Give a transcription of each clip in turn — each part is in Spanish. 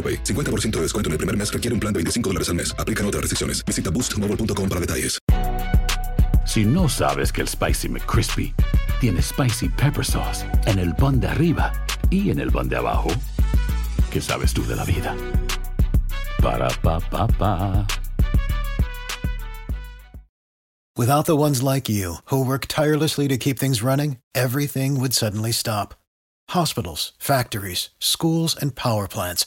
AroPay. 50% de descuento en el primer mes requiere un plan de 25 dólares al mes. Aplican otras restricciones. Visita boostmobile.com para detalles. Si no sabes que el Spicy McCrispy tiene Spicy Pepper Sauce en el pan de arriba y en el pan de abajo, ¿qué sabes tú de la vida? Para, pa, pa, pa. Without the ones like you, who work tirelessly to keep things running, everything would suddenly stop. Hospitals, factories, schools, and power plants,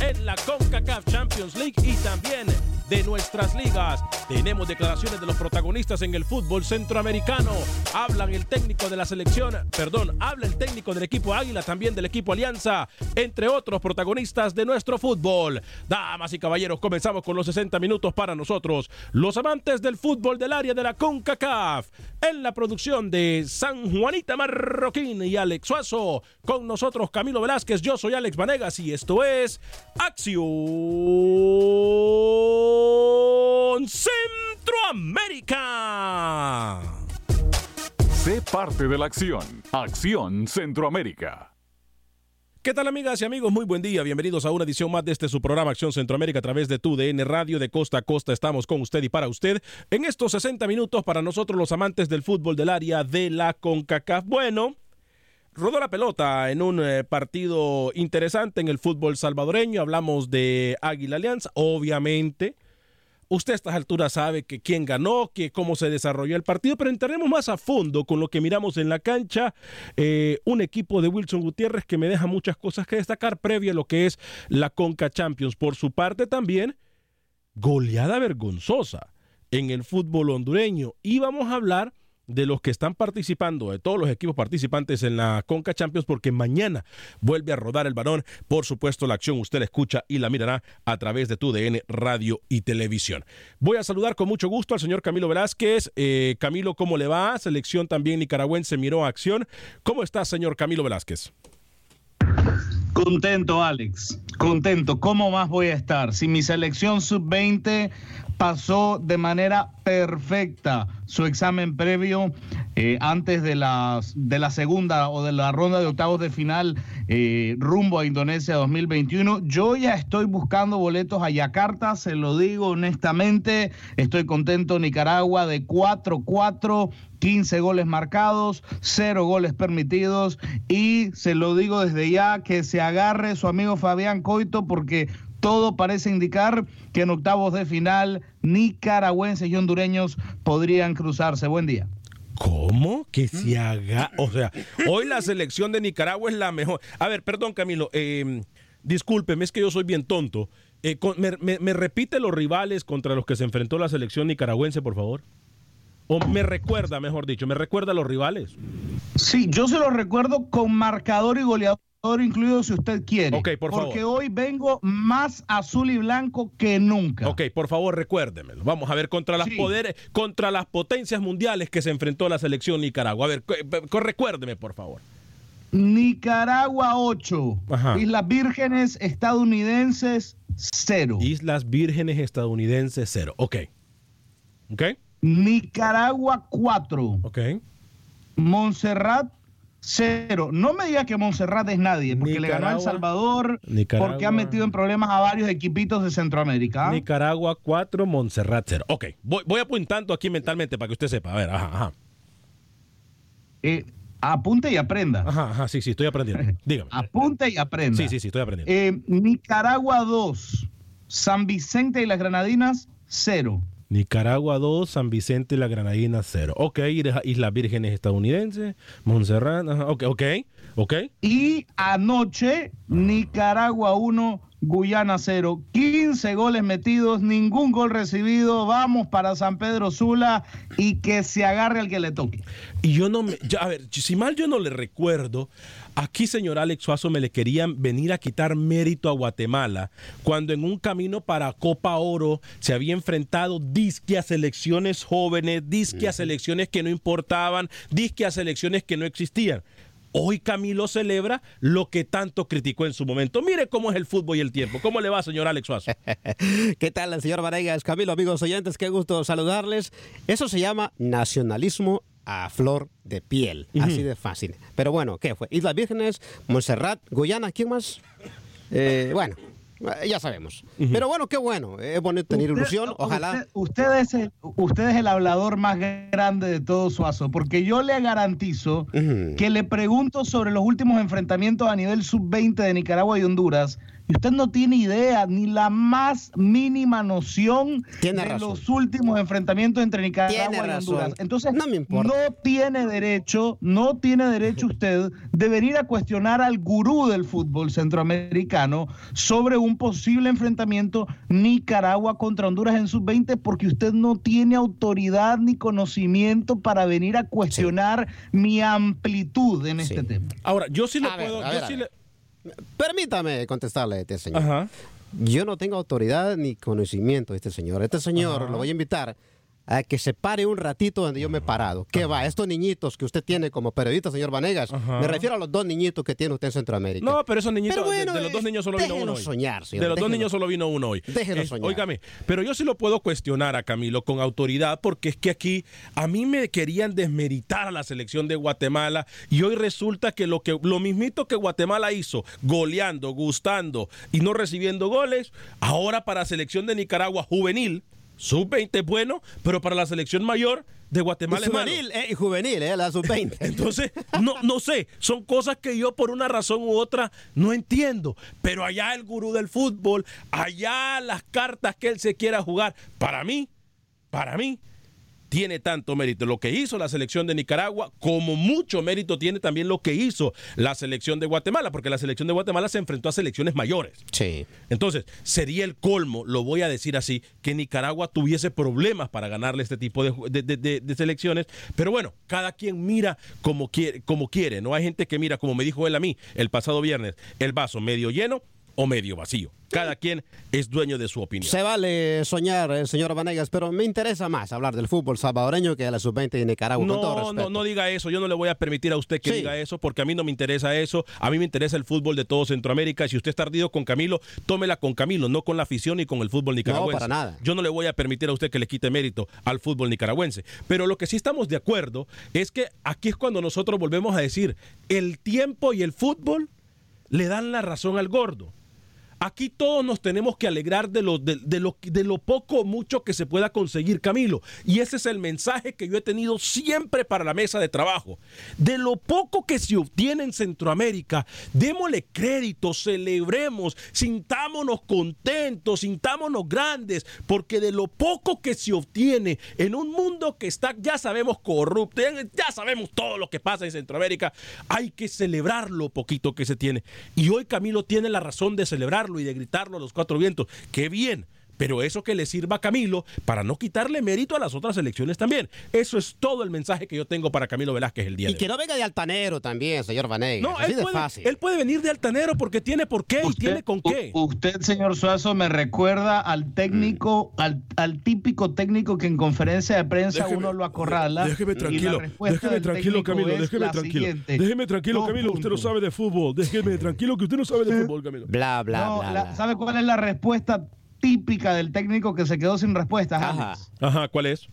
En la CONCACAF Champions League y también de nuestras ligas. Tenemos declaraciones de los protagonistas en el fútbol centroamericano. Hablan el técnico de la selección, perdón, habla el técnico del equipo Águila, también del equipo Alianza, entre otros protagonistas de nuestro fútbol. Damas y caballeros, comenzamos con los 60 minutos para nosotros, los amantes del fútbol del área de la CONCACAF. En la producción de San Juanita Marroquín y Alex Suazo, con nosotros Camilo Velázquez, yo soy Alex Vanegas y esto es Acción Centroamérica. Sé parte de la acción. Acción Centroamérica. ¿Qué tal amigas y amigos? Muy buen día. Bienvenidos a una edición más de este su programa Acción Centroamérica a través de tu DN Radio de costa a costa. Estamos con usted y para usted en estos 60 minutos para nosotros los amantes del fútbol del área de la CONCACAF. Bueno, rodó la pelota en un eh, partido interesante en el fútbol salvadoreño. Hablamos de Águila Alianza, obviamente. Usted a estas alturas sabe que quién ganó, que cómo se desarrolló el partido, pero entraremos más a fondo con lo que miramos en la cancha. Eh, un equipo de Wilson Gutiérrez que me deja muchas cosas que destacar previo a lo que es la Conca Champions. Por su parte también, goleada vergonzosa en el fútbol hondureño. Y vamos a hablar de los que están participando, de todos los equipos participantes en la Conca Champions, porque mañana vuelve a rodar el balón. Por supuesto, la acción usted la escucha y la mirará a través de tu DN Radio y Televisión. Voy a saludar con mucho gusto al señor Camilo Velázquez. Eh, Camilo, ¿cómo le va? Selección también nicaragüense miró a acción. ¿Cómo está, señor Camilo Velázquez? Contento, Alex. Contento. ¿Cómo más voy a estar? Si mi selección sub-20 pasó de manera perfecta su examen previo eh, antes de la, de la segunda o de la ronda de octavos de final eh, rumbo a Indonesia 2021. Yo ya estoy buscando boletos a Yakarta, se lo digo honestamente. Estoy contento. Nicaragua de 4-4. 15 goles marcados, 0 goles permitidos y se lo digo desde ya que se agarre su amigo Fabián Coito porque todo parece indicar que en octavos de final nicaragüenses y hondureños podrían cruzarse. Buen día. ¿Cómo? Que se haga. O sea, hoy la selección de Nicaragua es la mejor. A ver, perdón, Camilo. Eh, discúlpeme, es que yo soy bien tonto. Eh, con, me, me, ¿Me repite los rivales contra los que se enfrentó la selección nicaragüense, por favor? O me recuerda, mejor dicho, me recuerda a los rivales. Sí, yo se los recuerdo con marcador y goleador incluido si usted quiere. Ok, por favor. Porque hoy vengo más azul y blanco que nunca. Ok, por favor, recuérdemelo. Vamos a ver contra las Sí. poderes, contra las potencias mundiales que se enfrentó la selección Nicaragua. A ver, cu- recuérdeme, por favor. Nicaragua 8. Ajá. Islas Vírgenes estadounidenses 0. Islas Vírgenes estadounidenses cero. Ok. Ok. Nicaragua 4. Ok. Montserrat 0. No me diga que Montserrat es nadie, porque le ganó a El Salvador, Nicaragua- porque ha metido en problemas a varios equipitos de Centroamérica. Nicaragua 4, Montserrat 0. Ok, voy, voy apuntando aquí mentalmente para que usted sepa. A ver, ajá, ajá. Eh, apunte y aprenda. Ajá, ajá, sí, sí, estoy aprendiendo. Dígame. Apunte y aprenda. Sí, sí, sí, estoy aprendiendo. Eh, Nicaragua 2. San Vicente y las Granadinas 0. Nicaragua 2, San Vicente y la Granadina 0. Ok, Isla- Islas Vírgenes estadounidenses, Montserrat, ajá, ok, ok, ok. Y anoche, Nicaragua 1, Guyana 0. 15 goles metidos, ningún gol recibido. Vamos para San Pedro Sula y que se agarre al que le toque. Y yo no me. ya, a ver, si mal yo no le recuerdo, aquí, señor Alex Suazo, me le querían venir a quitar mérito a Guatemala cuando en un camino para Copa Oro se había enfrentado disque a selecciones jóvenes, disque a selecciones que no importaban, disque a selecciones que no existían. Hoy Camilo celebra lo que tanto criticó en su momento. Mire cómo es el fútbol y el tiempo. ¿Cómo le va, señor Alex Suazo? ¿Qué tal, señor Vanegas? Camilo, amigos oyentes, qué gusto saludarles. Eso se llama nacionalismo a flor de piel, así de fácil. Pero bueno, ¿qué fue? Islas Vírgenes, Montserrat, Guyana, ¿quién más? Eh, bueno, eh, ya sabemos. Pero bueno, qué bueno, es bonito tener Usted- ilusión, ojalá. Usted, usted es el, usted es el hablador más grande de todo Suazo, porque yo le garantizo que le pregunto sobre los últimos enfrentamientos a nivel sub-20 de Nicaragua y Honduras. Y usted no tiene idea ni la más mínima noción Tiene de razón. los últimos enfrentamientos entre Nicaragua Tiene y razón. Honduras. Entonces, No me importa. no tiene derecho, no tiene derecho usted de venir a cuestionar al gurú del fútbol centroamericano sobre un posible enfrentamiento Nicaragua contra Honduras en sub-20 porque usted no tiene autoridad ni conocimiento para venir a cuestionar mi amplitud en Sí. este tema. Ahora, yo sí lo A ver, puedo. yo ver, sí le- Permítame contestarle a este señor. Ajá. Yo no tengo autoridad ni conocimiento de este señor. Este señor lo voy a invitar a que se pare un ratito donde yo me he parado. ¿Qué va? Estos niñitos que usted tiene como periodista, señor Vanegas, Ajá. me refiero a los dos niñitos que tiene usted en Centroamérica. No, pero esos niñitos, Pero bueno, de, de los dos eh, niños solo vino uno hoy. soñar, señor, de los dos niños solo vino uno hoy. Déjelo Eh, soñar. Óigame, pero yo sí lo puedo cuestionar a Camilo con autoridad porque es que aquí a mí me querían desmeritar a la selección de Guatemala y hoy resulta que lo que lo mismito que Guatemala hizo, goleando, gustando y no recibiendo goles, ahora para selección de Nicaragua juvenil, sub-20 es bueno, pero para la selección mayor de Guatemala es malo. juvenil, eh, y juvenil, eh, la sub-20. Entonces, no, no sé, son cosas que yo por una razón u otra no entiendo. Pero allá el gurú del fútbol, allá las cartas que él se quiera jugar, para mí, para mí, tiene tanto mérito lo que hizo la selección de Nicaragua, como mucho mérito tiene también lo que hizo la selección de Guatemala, porque la selección de Guatemala se enfrentó a selecciones mayores. sí. Entonces, sería el colmo, lo voy a decir así, que Nicaragua tuviese problemas para ganarle este tipo de, de- de selecciones. Pero bueno, cada quien mira como quiere, como quiere. No hay gente que mira, como me dijo él a mí el pasado viernes, el vaso medio lleno o medio vacío. Cada quien es dueño de su opinión. Se vale soñar, eh, señor Vanegas, pero me interesa más hablar del fútbol salvadoreño que de la sub-20 de Nicaragua, con todo No, respeto. no, no diga eso. Yo no le voy a permitir a usted que Sí. diga eso porque a mí no me interesa eso. A mí me interesa el fútbol de todo Centroamérica. Si usted está ardido con Camilo, tómela con Camilo, no con la afición ni con el fútbol nicaragüense. para nada. Yo no le voy a permitir a usted que le quite mérito al fútbol nicaragüense. Pero lo que sí estamos de acuerdo es que aquí es cuando nosotros volvemos a decir, el tiempo y el fútbol le dan la razón al gordo. Aquí todos nos tenemos que alegrar de lo, de, lo, de lo poco o mucho que se pueda conseguir, Camilo. Y ese es el mensaje que yo he tenido siempre para la mesa de trabajo. De lo poco que se obtiene en Centroamérica, démosle crédito, celebremos, sintámonos contentos, sintámonos grandes, porque de lo poco que se obtiene en un mundo que está, ya sabemos, corrupto, ya, ya sabemos todo lo que pasa en Centroamérica, hay que celebrar lo poquito que se tiene. Y hoy Camilo tiene la razón de celebrarlo y de gritarlo a los cuatro vientos. ¡Qué bien! Pero eso que le sirva a Camilo para no quitarle mérito a las otras elecciones también. Eso es todo el mensaje que yo tengo para Camilo Velázquez el día Y de que hoy. no venga de altanero también, señor Vanegas. No, Así él de puede, fácil. él puede venir de altanero porque tiene por qué y tiene con qué. Usted, señor Suazo, me recuerda al técnico, al, al típico técnico que en conferencia de prensa Déjeme- uno lo acorrala. Déjeme y la tranquilo, déjeme tranquilo, Camilo, déjeme tranquilo. siguiente. Déjeme tranquilo, Camilo, usted no sabe de fútbol. Déjeme tranquilo que usted no sabe de fútbol, Camilo. Bla, bla, No, bla. la- bla. ¿Sabe cuál es la respuesta típica del técnico que se quedó sin respuestas, Ajá. Alex? Ajá, ¿cuál es?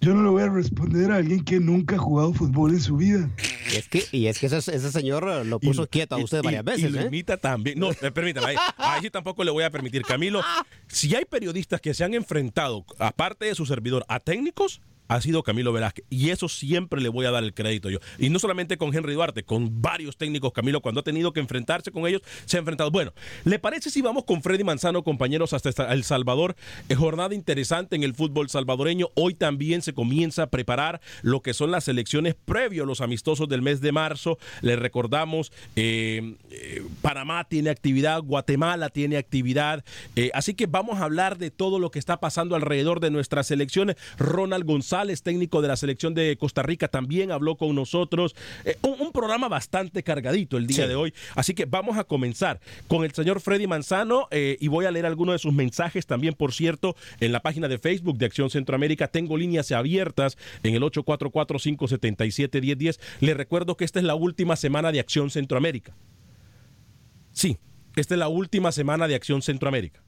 Yo no le voy a responder a alguien que nunca ha jugado fútbol en su vida. Y es que, y es que ese, ese señor lo puso Y- quieto a y- usted y- varias Y veces. lo ¿eh? imita también. No, eh, permítame, ahí, ahí sí tampoco le voy a permitir. Camilo, si hay periodistas que se han enfrentado, aparte de su servidor, a técnicos, ha sido Camilo Velázquez. Y eso siempre le voy a dar el crédito yo. Y no solamente con Henry Duarte, con varios técnicos, Camilo, cuando ha tenido que enfrentarse con ellos, se ha enfrentado. Bueno, ¿le parece si vamos con Freddy Manzano, compañeros, hasta El Salvador? Es jornada interesante en el fútbol salvadoreño. Hoy también se comienza a preparar lo que son las elecciones previo a los amistosos del mes de marzo. Les recordamos, eh, eh, Panamá tiene actividad, Guatemala tiene actividad. eh, así que vamos a hablar de todo lo que está pasando alrededor de nuestras selecciones. Ronald González, técnico de la selección de Costa Rica, también habló con nosotros. Eh, un, un programa bastante cargadito el día Sí. de hoy. Así que vamos a comenzar con el señor Freddy Manzano eh, y voy a leer algunos de sus mensajes también, por cierto, en la página de Facebook de Acción Centroamérica. Tengo líneas abiertas en el 844-577-1010. Les recuerdo que esta es la última semana de Acción Centroamérica. Sí, esta es la última semana de Acción Centroamérica.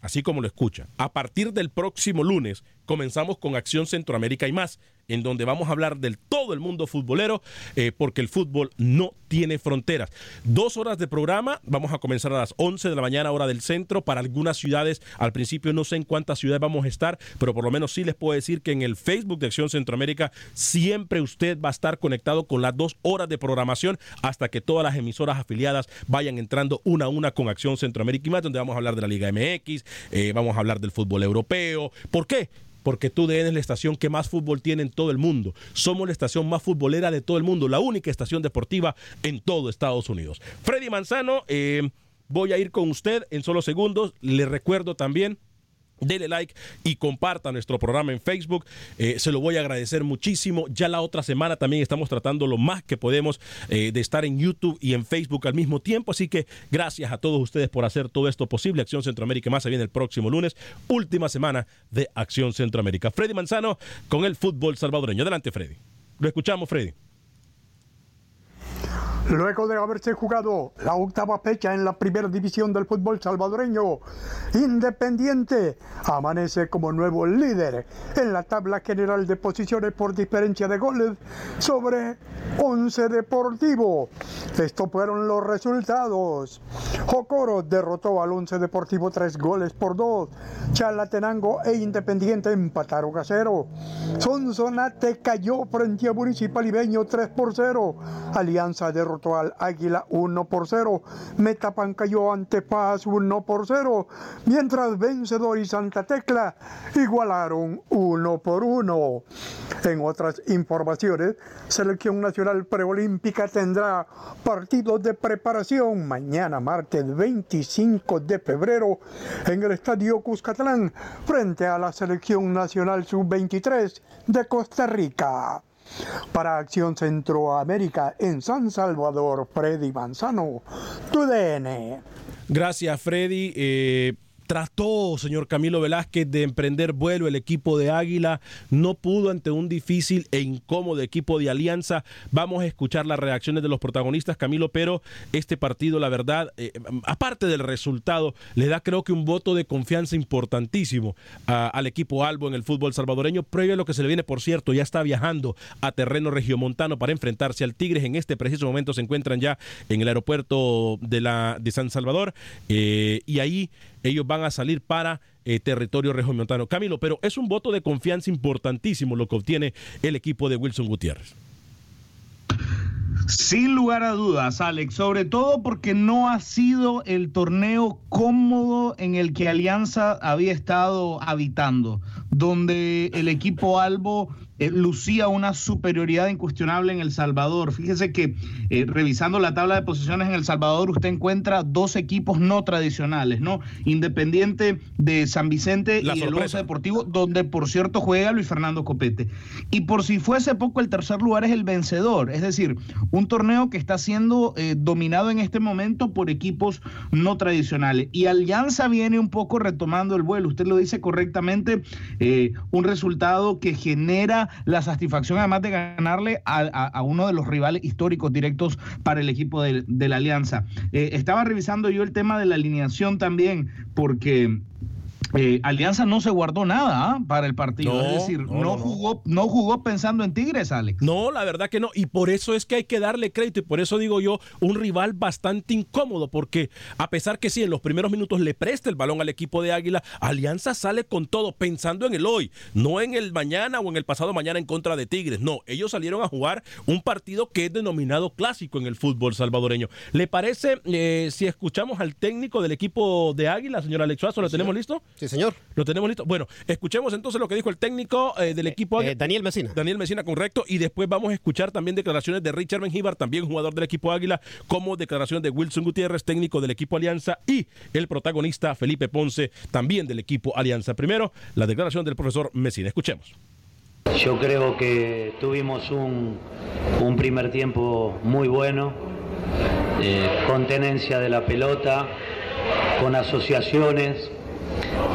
Así como lo escucha. A partir del próximo lunes comenzamos con Acción Centroamérica y más, en donde vamos a hablar del todo el mundo futbolero, eh, porque el fútbol no tiene fronteras. Dos horas de programa, vamos a comenzar a las 11 de la mañana, hora del centro, para algunas ciudades. Al principio no sé en cuántas ciudades vamos a estar, pero por lo menos sí les puedo decir que en el Facebook de Acción Centroamérica siempre usted va a estar conectado con las dos horas de programación hasta que todas las emisoras afiliadas vayan entrando una a una con Acción Centroamérica y más, donde vamos a hablar de la Liga MX, eh, vamos a hablar del fútbol europeo. ¿Por qué? Porque TUDN es la estación que más fútbol tiene en todo el mundo. Somos la estación más futbolera de todo el mundo, la única estación deportiva en todo Estados Unidos. Freddy Manzano, eh, voy a ir con usted en solo segundos. Le recuerdo también Dele like y comparta nuestro programa en Facebook. Eh, se lo voy a agradecer muchísimo. Ya la otra semana también estamos tratando lo más que podemos eh, de estar en YouTube y en Facebook al mismo tiempo. Así que gracias a todos ustedes por hacer todo esto posible. Acción Centroamérica más se viene el próximo lunes. Última semana de Acción Centroamérica. Freddy Manzano con el fútbol salvadoreño. Adelante, Freddy. Lo escuchamos, Freddy. Luego de haberse jugado la octava fecha en la primera división del fútbol salvadoreño, Independiente amanece como nuevo líder en la tabla general de posiciones por diferencia de goles sobre Once Deportivo. Estos fueron los resultados. Jocoro derrotó al Once Deportivo tres goles por dos. Chalatenango e Independiente empataron a cero. Sonsonate cayó frente a Municipal Ibeño 3 por 0. Alianza derrotó al Águila 1 por 0. Metapan cayó ante Paz 1 por 0. Mientras Vencedor y Santa Tecla igualaron 1 por 1. En otras informaciones, Selección Nacional Preolímpica tendrá partidos de preparación mañana martes 25 de febrero en el Estadio Cuscatlán frente a la Selección Nacional Sub-23 de Costa Rica. Para Acción Centroamérica en San Salvador, Freddy Manzano, TUDN. Gracias, Freddy. Eh, trató, señor Camilo Velázquez, de emprender vuelo el equipo de Águila. No pudo ante un difícil e incómodo equipo de Alianza. Vamos a escuchar las reacciones de los protagonistas, Camilo, pero este partido, la verdad, eh, aparte del resultado, le da creo que un voto de confianza importantísimo al equipo Albo en el fútbol salvadoreño, previo a lo que se le viene, por cierto, ya está viajando a terreno regiomontano para enfrentarse al Tigres. En este preciso momento se encuentran ya en el aeropuerto de, la, de San Salvador eh, y ahí ellos van a salir para eh, territorio regiomontano. Camilo, pero es un voto de confianza importantísimo lo que obtiene el equipo de Wilson Gutiérrez. Sin lugar a dudas, Alex, sobre todo porque no ha sido el torneo cómodo en el que Alianza había estado habitando, donde el equipo Albo eh, lucía una superioridad incuestionable en El Salvador. Fíjese que eh, revisando la tabla de posiciones en El Salvador, usted encuentra dos equipos no tradicionales, ¿no? Independiente de San Vicente y el Once Deportivo, donde por cierto juega Luis Fernando Copete. Y por si fuese poco, el tercer lugar es el vencedor, es decir, un torneo que está siendo eh, dominado en este momento por equipos no tradicionales. Y Alianza viene un poco retomando el vuelo, usted lo dice correctamente, un resultado que genera la satisfacción además de ganarle a, uno de los rivales históricos directos para el equipo de, la Alianza. Eh, estaba revisando yo el tema de la alineación también, porque eh, Alianza no se guardó nada ¿ah? para el partido, es decir, no, jugó, no jugó pensando en Tigres, Alex. No, la verdad que no, y por eso es que hay que darle crédito, y por eso digo yo, un rival bastante incómodo, porque a pesar que sí, en los primeros minutos le presta el balón al equipo de Águila, Alianza sale con todo, pensando en el hoy, no en el mañana o en el pasado mañana en contra de Tigres, no, ellos salieron a jugar un partido que es denominado clásico en el fútbol salvadoreño. ¿Le parece eh, si escuchamos al técnico del equipo de Águila, señor Alex Suazo, ¿lo tenemos listo? Sí, señor. Lo tenemos listo. Bueno, escuchemos entonces lo que dijo el técnico eh, del eh, equipo. Águila. Eh, Daniel Mesina. Daniel Mesina, correcto. Y después vamos a escuchar también declaraciones de Richard Benjíbar, también jugador del equipo Águila, como declaraciones de Wilson Gutiérrez, técnico del equipo Alianza, y el protagonista Felipe Ponce, también del equipo Alianza. Primero, la declaración del profesor Mesina. Escuchemos. Yo creo que tuvimos un, un primer tiempo muy bueno, con tenencia de la pelota, con asociaciones,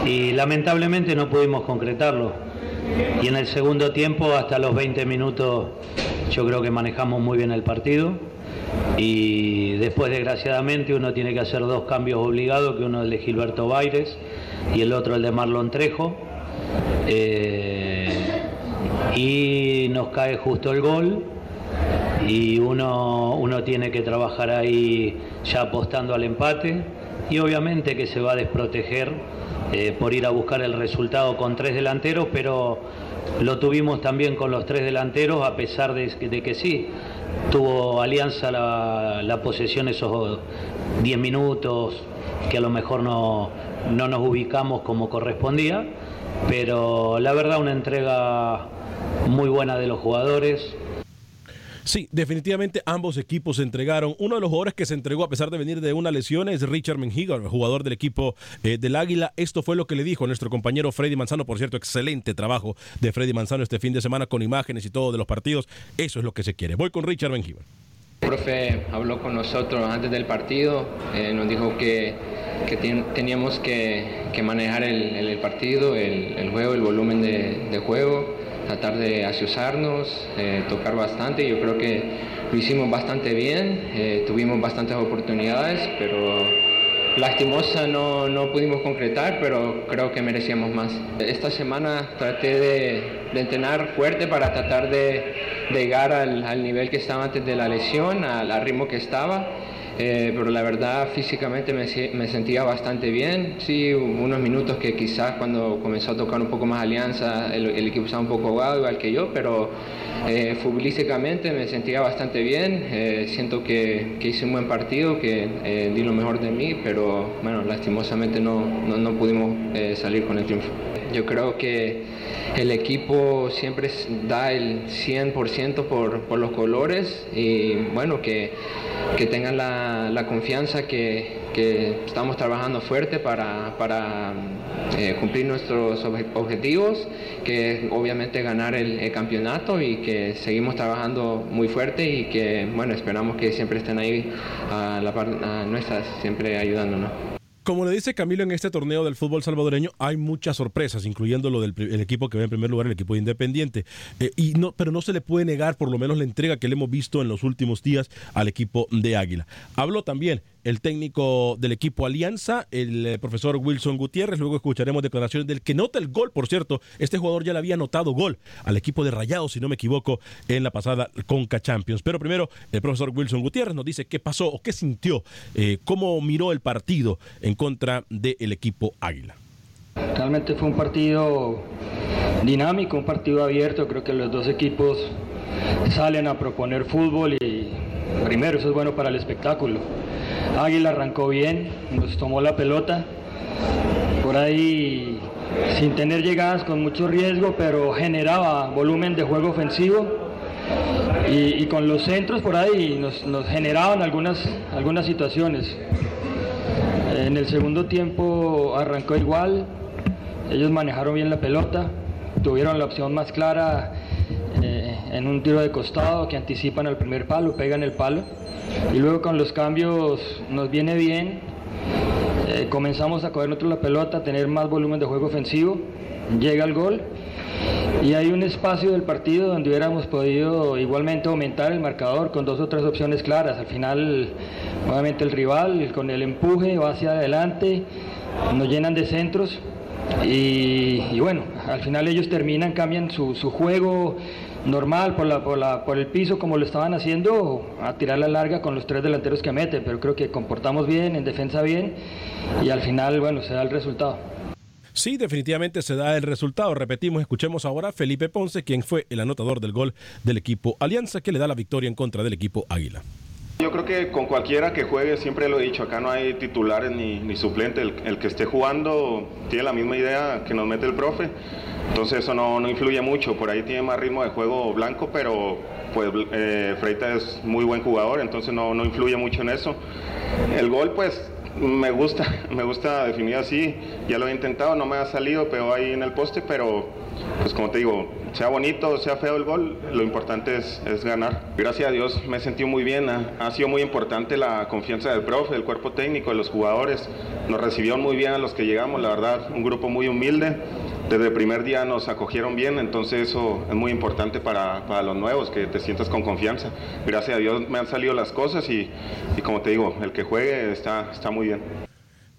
y lamentablemente no pudimos concretarlo. Y en el segundo tiempo, hasta los 20 minutos, yo creo que manejamos muy bien el partido. Y después, desgraciadamente, uno tiene que hacer dos cambios obligados, que uno es el de Gilberto Baires y el otro el de Marlon Trejo. Eh, y nos cae justo el gol y uno, uno tiene que trabajar ahí ya apostando al empate y obviamente que se va a desproteger eh, por ir a buscar el resultado con tres delanteros, pero lo tuvimos también con los tres delanteros, a pesar de, que sí, tuvo Alianza la, posesión esos 10 minutos, que a lo mejor no, no nos ubicamos como correspondía, pero la verdad una entrega muy buena de los jugadores, Sí, definitivamente ambos equipos se entregaron. Uno de los jugadores que se entregó a pesar de venir de una lesión es Richard Menjiga, jugador del equipo eh, del Águila. Esto fue lo que le dijo nuestro compañero Freddy Manzano. Por cierto, excelente trabajo de Freddy Manzano este fin de semana con imágenes y todo de los partidos. Eso es lo que se quiere. Voy con Richard Menjiga. El profe habló con nosotros antes del partido, eh, nos dijo que, teníamos que, manejar el, partido, el, juego, el volumen de juego tratar de asociarnos, eh, tocar bastante. Yo creo que lo hicimos bastante bien, eh, tuvimos bastantes oportunidades, pero lastimosa no, no, pudimos concretar, pero creo que merecíamos más. Esta semana traté de, de entrenar fuerte para tratar de, llegar al, al, nivel que estaba antes de la lesión, al, al ritmo que estaba. Eh, pero la verdad físicamente me, sentía bastante bien. Sí, unos minutos que quizás cuando comenzó a tocar un poco más alianza el, equipo estaba un poco ahogado igual que yo, pero eh, futbolísticamente me sentía bastante bien. Eh, siento que, hice un buen partido, que eh, di lo mejor de mí, pero bueno, lastimosamente no, no, no pudimos salir con el triunfo. Yo creo que el equipo siempre da el 100% por, por los colores y bueno, que, que tengan la, la confianza que, que, estamos trabajando fuerte para, para eh, cumplir nuestros objetivos, que obviamente ganar el, campeonato y que seguimos trabajando muy fuerte y que bueno, esperamos que siempre estén ahí a la par nuestras, siempre ayudándonos. Como le dice Camilo en este torneo del fútbol salvadoreño, hay muchas sorpresas, incluyendo lo del equipo que va en primer lugar, el equipo de Independiente. Eh, y no, pero no se le puede negar por lo menos la entrega que le hemos visto en los últimos días al equipo de Águila. Habló también el técnico del equipo Alianza, el eh, profesor Wilson Gutiérrez. Luego escucharemos declaraciones del que nota el gol. Por cierto, este jugador ya le había anotado gol al equipo de Rayados, si no me equivoco, en la pasada Conca Champions. Pero primero, el profesor Wilson Gutiérrez nos dice qué pasó o qué sintió, eh, cómo miró el partido en contra del equipo Águila. Realmente fue un partido dinámico, un partido abierto. Creo que los dos equipos salen a proponer fútbol y primero eso es bueno para el espectáculo Águila arrancó bien, nos tomó la pelota. Por ahí sin tener llegadas con mucho riesgo, pero generaba volumen de juego ofensivo y, con los centros por ahí nos, nos, generaban algunas, algunas situaciones. En el segundo tiempo arrancó igual, ellos manejaron bien la pelota, tuvieron la opción más clara en un tiro de costado que anticipan al primer palo, pegan el palo. Y luego con los cambios nos viene bien. Eh, comenzamos a coger nosotros la pelota, a tener más volumen de juego ofensivo. Llega el gol. Y hay un espacio del partido donde hubiéramos podido igualmente aumentar el marcador con dos o tres opciones claras. Al final, nuevamente el rival con el empuje va hacia adelante, nos llenan de centros y, bueno, al final ellos terminan, cambian su, juego normal por, el piso como lo estaban haciendo a tirar la larga con los tres delanteros que meten, pero creo que comportamos bien, en defensa bien y al final, bueno, se da el resultado. Sí, definitivamente se da el resultado. Repetimos, escuchemos ahora a Felipe Ponce, quien fue el anotador del gol del equipo Alianza, que le da la victoria en contra del equipo Águila. Yo creo que con cualquiera que juegue, siempre lo he dicho, acá no hay titulares ni, ni suplentes. El, que esté jugando tiene la misma idea que nos mete el profe. Entonces eso no, no influye mucho. Por ahí tiene más ritmo de juego blanco, pero pues eh, Freita es muy buen jugador, entonces no, no influye mucho en eso. El gol pues me gusta, me gusta definir así. Ya lo he intentado, no me ha salido, pero ahí en el poste, pero pues como te digo, sea bonito, sea feo el gol, lo importante es, ganar. Gracias a Dios me he sentido muy bien, ha, sido muy importante la confianza del profe, del cuerpo técnico, de los jugadores. Nos recibieron muy bien a los que llegamos, la verdad, un grupo muy humilde. Desde el primer día nos acogieron bien, entonces eso es muy importante para, los nuevos, que te sientas con confianza. Gracias a Dios me han salido las cosas y, y como te digo, el que juegue está, está muy bien.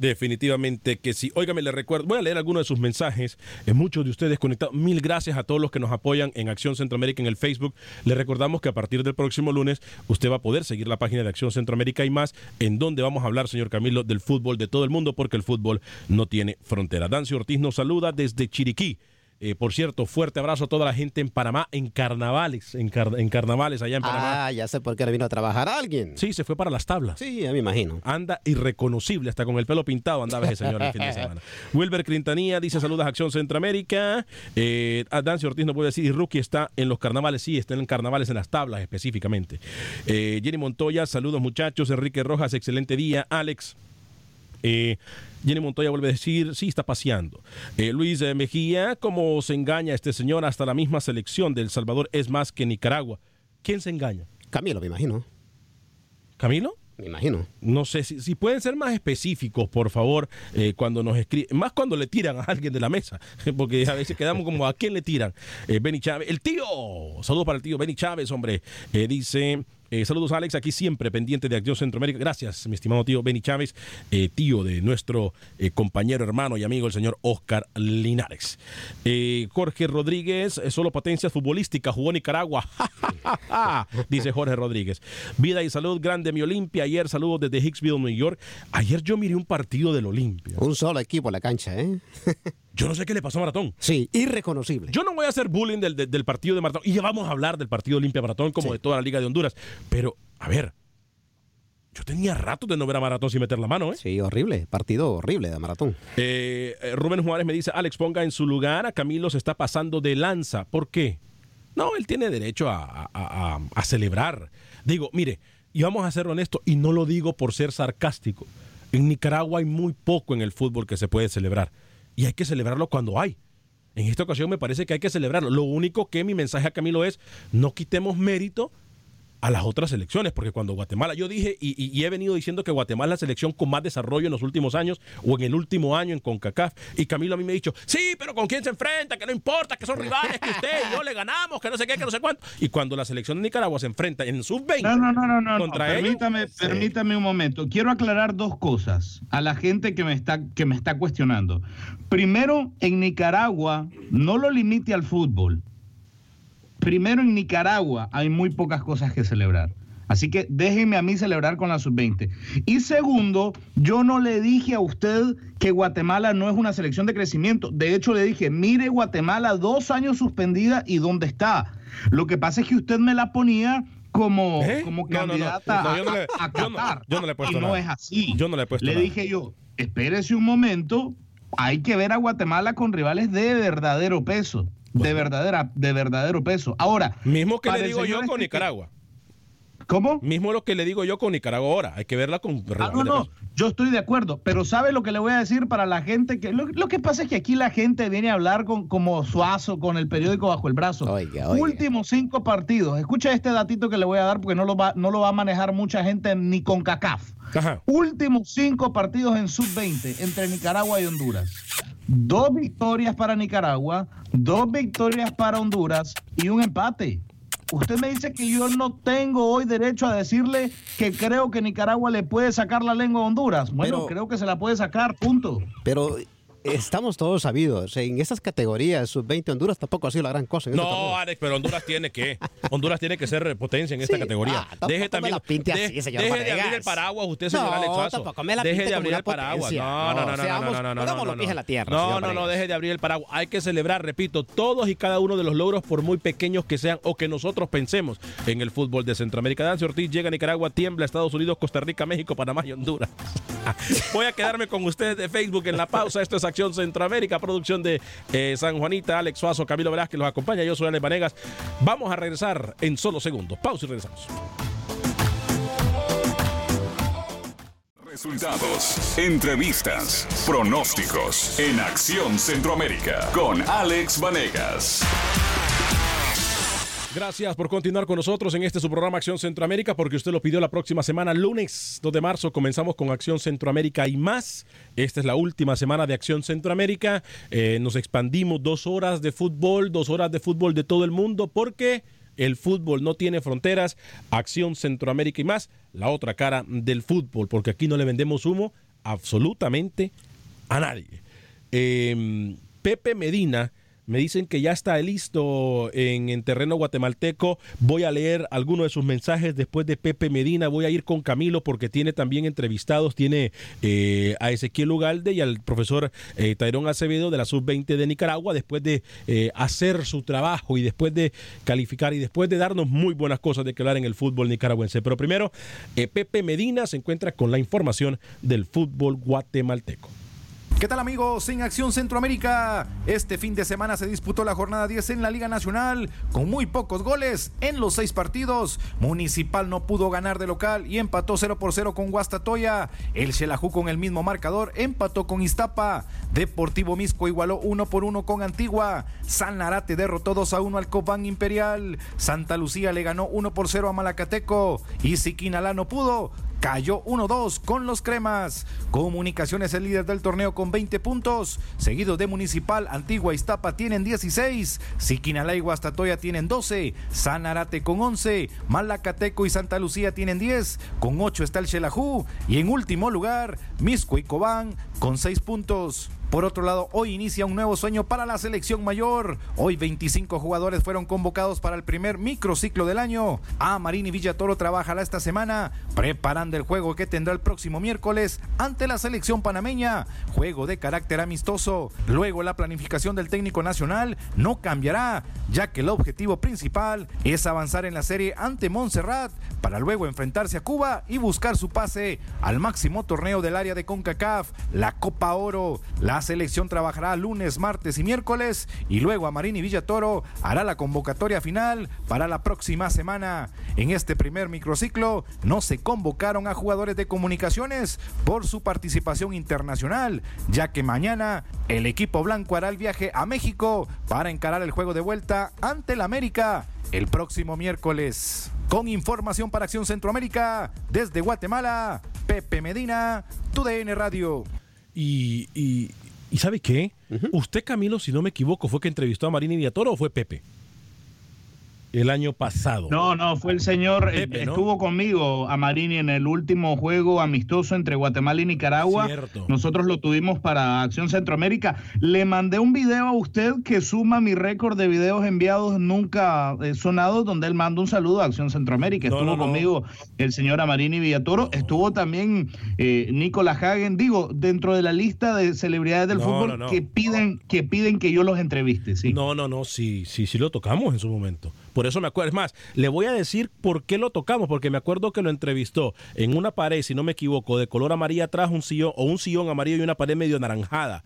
Definitivamente que sí. Óigame, le recuerdo, voy a leer algunos de sus mensajes. En muchos de ustedes conectados. Mil gracias a todos los que nos apoyan en Acción Centroamérica en el Facebook. Le recordamos que a partir del próximo lunes usted va a poder seguir la página de Acción Centroamérica y más, en donde vamos a hablar, señor Camilo, del fútbol de todo el mundo, porque el fútbol no tiene frontera. Dancio Ortiz nos saluda desde Chiriquí. Eh, por cierto, fuerte abrazo a toda la gente en Panamá, en carnavales, en, carnavales allá en Panamá. Ah, ya sé por qué vino a trabajar alguien. Sí, se fue para las tablas. Sí, ya me imagino. Anda irreconocible, hasta con el pelo pintado andaba ese señor el fin de semana. Wilber Crintanía dice saludos a Acción Centroamérica. Eh, Dancio Ortiz no puede decir, y Rookie está en los carnavales, sí, está en carnavales en las tablas específicamente. Eh, Jenny Montoya, saludos muchachos. Enrique Rojas, excelente día. Alex. Eh, Jenny Montoya vuelve a decir, sí, está paseando. Eh, Luis eh, Mejía, ¿cómo se engaña este señor? Hasta la misma selección de El Salvador es más que Nicaragua. ¿Quién se engaña? Camilo, me imagino. ¿Camilo? Me imagino. No sé si, pueden ser más específicos, por favor, cuando nos escriben. Más cuando le tiran a alguien de la mesa, porque a veces quedamos como a quién le tiran. Benny Chávez, el tío, saludos para el tío Benny Chávez, hombre. dice, eh, saludos Alex, aquí siempre pendiente de Acción Centroamérica. Gracias, mi estimado tío Benny Chávez, eh, tío de nuestro eh, compañero, hermano y amigo, el señor Oscar Linares. Jorge Rodríguez, solo potencia futbolística, jugó Nicaragua. Dice Jorge Rodríguez. Vida y salud grande mi Olimpia. Ayer saludos desde Hicksville, New York. Ayer yo miré un partido del Olimpia. Un solo equipo en la cancha, ¿eh? Yo no sé qué le pasó a Maratón. Sí, irreconocible. Yo no voy a hacer bullying del, partido de Maratón. Y ya vamos a hablar del partido Olimpia Maratón como de toda la Liga de Honduras. Pero, a ver, yo tenía rato de no ver a Maratón sin meter la mano, ¿eh? Sí, horrible. Partido horrible de Maratón. Eh, eh, Rubén Juárez me dice, Alex, ponga en su lugar a Camilo se está pasando de lanza. ¿Por qué? No, él tiene derecho a, a celebrar. Digo, mire, y vamos a ser honestos, y no lo digo por ser sarcástico. En Nicaragua hay muy poco en el fútbol que se puede celebrar y hay que celebrarlo cuando hay. En esta ocasión me parece que hay que celebrarlo. Lo único que mi mensaje a Camilo es, no quitemos mérito a las otras selecciones, porque cuando Guatemala, yo dije y, he venido diciendo que Guatemala es la selección con más desarrollo en los últimos años o en el último año en CONCACAF, y Camilo a mí me ha dicho, sí, pero ¿con quién se enfrenta? Que no importa, que son rivales, que usted y yo le ganamos, que no sé qué, que no sé cuánto. Y cuando la selección de Nicaragua se enfrenta en sub-20 no, no, no, no, contra permítame, permítame un momento. Quiero aclarar dos cosas a la gente que me está, que me está cuestionando. Primero, en Nicaragua no lo limite al fútbol primero en Nicaragua hay muy pocas cosas que celebrar. Así que déjenme a mí celebrar con la sub-20. Y segundo, yo no le dije a usted que Guatemala no es una selección de crecimiento. De hecho, le dije, mire Guatemala dos años suspendida y dónde está. Lo que pasa es que usted me la ponía como, como candidata a, Qatar. Yo no, le he puesto y no es así. Yo no le he puesto Le dije yo, espérese un momento, hay que ver a Guatemala con rivales de verdadero peso. De verdadera, de verdadero peso. Ahora. Mismo que le digo yo con Nicaragua. ¿Cómo? Mismo lo que le digo yo con Nicaragua ahora. Hay que verla con. Ah, no, no. Yo estoy de acuerdo. Pero ¿sabe lo que le voy a decir para la gente? que Lo, que pasa es que aquí la gente viene a hablar con, como suazo con el periódico bajo el brazo. Últimos cinco partidos. Escucha este datito que le voy a dar porque no lo va, no lo va a manejar mucha gente ni con CACAF. Últimos cinco partidos en sub-20 entre Nicaragua y Honduras. Dos victorias para Nicaragua, dos victorias para Honduras y un empate. Usted me dice que yo no tengo hoy derecho a decirle que creo que Nicaragua le puede sacar la lengua a Honduras. Bueno, creo que se la puede sacar, punto. Pero estamos todos sabidos. En esas categorías, sub-20, Honduras tampoco ha sido la gran cosa. En no, Alex, pero Honduras tiene que. Honduras tiene que ser potencia en sí. esta categoría. Ah, deje también. De, así, señor deje de abrir el paraguas, usted, señor no, Alex Tampoco me la deje de abrir el paraguas. No, no, no, no. No, no, no, no, no, no. No, no, no, deje de abrir el paraguas. Hay que celebrar, repito, todos y cada uno de los logros, por muy pequeños que sean o que nosotros pensemos en el fútbol de Centroamérica. Dancio Ortiz llega a Nicaragua, tiembla, a Estados Unidos, Costa Rica, México, Panamá y Honduras. Voy a quedarme con ustedes de Facebook en la pausa. Esto es Acción Centroamérica, producción de eh, San Juanita, Alex Suazo, Camilo Velázquez los acompaña. Yo soy Alex Vanegas. Vamos a regresar en solo segundos. Pausa y regresamos. Resultados, entrevistas, pronósticos en Acción Centroamérica con Alex Vanegas. Gracias por continuar con nosotros en este su programa Acción Centroamérica, porque usted lo pidió la próxima semana, lunes 2 de marzo, comenzamos con Acción Centroamérica y más. Esta es la última semana de Acción Centroamérica. Eh, nos expandimos dos horas de fútbol, dos horas de fútbol de todo el mundo, porque el fútbol no tiene fronteras. Acción Centroamérica y más, la otra cara del fútbol, porque aquí no le vendemos humo absolutamente a nadie. Em, Pepe Medina me dicen que ya está listo en, terreno guatemalteco. Voy a leer algunos de sus mensajes después de Pepe Medina. Voy a ir con Camilo porque tiene también entrevistados. Tiene eh, a Ezequiel Ugalde y al profesor eh, Tairón Acevedo de la Sub-20 de Nicaragua. Después de eh, hacer su trabajo y después de calificar y después de darnos muy buenas cosas de que hablar en el fútbol nicaragüense. Pero primero, Pepe Medina se encuentra con la información del fútbol guatemalteco. ¿Qué tal amigos? En Acción Centroamérica, este fin de semana se disputó la jornada 10 en la Liga Nacional con muy pocos goles en los seis partidos. Municipal no pudo ganar de local y empató 0 por 0 con Guastatoya. El Xelajú con el mismo marcador empató con Iztapa. Deportivo Misco igualó 1 por 1 con Antigua. San Narate derrotó 2 a 1 al Cobán Imperial. Santa Lucía le ganó 1 por 0 a Malacateco. Y Siquinalá no pudo cayó 1-2 con los cremas. Comunicaciones el líder del torneo con 20 puntos, seguido de Municipal, Antigua Iztapa tienen 16, Siquinalá y Guastatoya tienen 12, Sanarate con 11, Malacateco y Santa Lucía tienen 10, con 8 está el Xelajú y en último lugar Misco y Cobán con 6 puntos. Por otro lado, hoy inicia un nuevo sueño para la selección mayor. Hoy 25 jugadores fueron convocados para el primer microciclo del año. A Marini Villatoro trabajará esta semana preparando el juego que tendrá el próximo miércoles ante la selección panameña. Juego de carácter amistoso. Luego la planificación del técnico nacional no cambiará, ya que el objetivo principal es avanzar en la serie ante Montserrat para luego enfrentarse a Cuba y buscar su pase al máximo torneo del área de CONCACAF, la Copa Oro. Selección trabajará lunes, martes y miércoles y luego a Marini Villatoro hará la convocatoria final para la próxima semana. En este primer microciclo no se convocaron a jugadores de comunicaciones por su participación internacional, ya que mañana el equipo blanco hará el viaje a México para encarar el juego de vuelta ante el América el próximo miércoles. Con información para Acción Centroamérica, desde Guatemala, Pepe Medina, TUDN Radio. Y, y, ¿Y sabe qué? Usted, Camilo, si no me equivoco, fue que entrevistó a Marini Villatoro o fue Pepe el año pasado. No, no, fue el señor, eh, estuvo conmigo a Marini en el último juego amistoso entre Guatemala y Nicaragua. Nosotros lo tuvimos para Acción Centroamérica. Le mandé un video a usted que suma mi récord de videos enviados nunca eh, sonados, donde él manda un saludo a Acción Centroamérica. estuvo conmigo el señor Amarini Villatoro, estuvo también eh, Nicolás Hagen, digo, dentro de la lista de celebridades del fútbol que piden, que piden que yo los entreviste. Sí. No, no, no, sí, sí, sí lo tocamos en su momento. Por eso me acuerdo. Es más, le voy a decir por qué lo tocamos, porque me acuerdo que lo entrevistó en una pared, si no me equivoco, de color amarillo atrás, un sillón, o un sillón amarillo y una pared medio naranjada.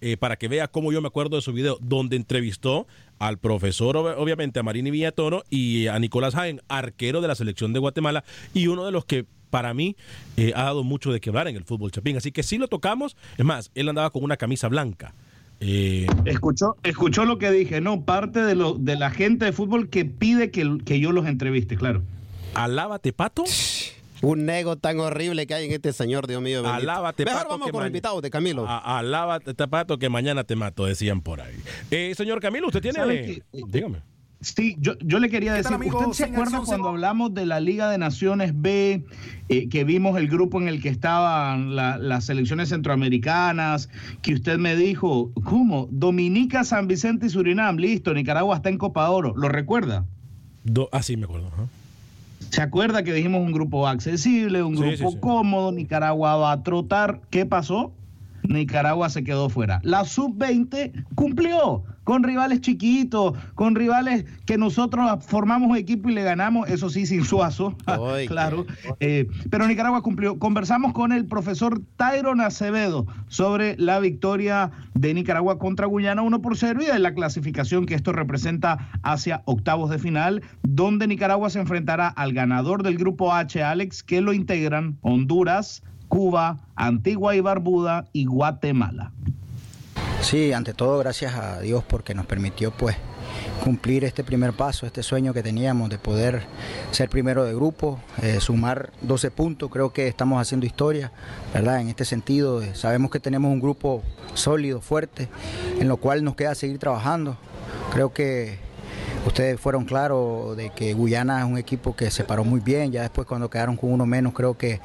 eh, para que vea cómo yo me acuerdo de su video, donde entrevistó al profesor, obviamente, a Marini Villatono y a Nicolás Jaén, arquero de la selección de Guatemala, y uno de los que para mí eh, ha dado mucho de quebrar en el fútbol chapín. Así que sí lo tocamos. Es más, él andaba con una camisa blanca. Eh, escuchó, escuchó lo que dije, no, parte de, lo, de la gente de fútbol que pide que, que yo los entreviste, claro. Alábate, pato. Un nego tan horrible que hay en este señor, Dios mío. Alábate, Mejor pato. vamos que con invitados de Camilo. A- Alábate, pato, que mañana te mato, decían por ahí. Eh, señor Camilo, usted tiene. ¿Sabe qué? Dígame. Sí, yo, yo le quería ¿Qué decir, tal? ¿usted se acuerda cuando hablamos de la Liga de Naciones B, eh, que vimos el grupo en el que estaban la- las selecciones centroamericanas, que usted me dijo, ¿cómo? Dominica, San Vicente y Surinam, listo, Nicaragua está en Copa Oro, ¿lo recuerda? Do- ah, sí, me acuerdo. ajá. ¿Se acuerda que dijimos un grupo accesible, un Sí, grupo sí, sí. cómodo, Nicaragua va a trotar? ¿Qué pasó? Nicaragua se quedó fuera. La sub-20 cumplió con rivales chiquitos, con rivales que nosotros formamos un equipo y le ganamos, eso sí, sin suazo, claro. Eh, pero Nicaragua cumplió. Conversamos con el profesor Tyron Acevedo sobre la victoria de Nicaragua contra Guyana 1 por 0 y de la clasificación que esto representa hacia octavos de final, donde Nicaragua se enfrentará al ganador del grupo H, Alex, que lo integran Honduras, Cuba, Antigua y Barbuda y Guatemala. Sí, ante todo gracias a Dios porque nos permitió pues cumplir este primer paso, este sueño que teníamos de poder ser primero de grupo, eh, sumar 12 puntos, creo que estamos haciendo historia, ¿verdad? En este sentido, sabemos que tenemos un grupo sólido, fuerte, en lo cual nos queda seguir trabajando. Creo que ustedes fueron claros de que Guyana es un equipo que se paró muy bien, ya después cuando quedaron con uno menos creo que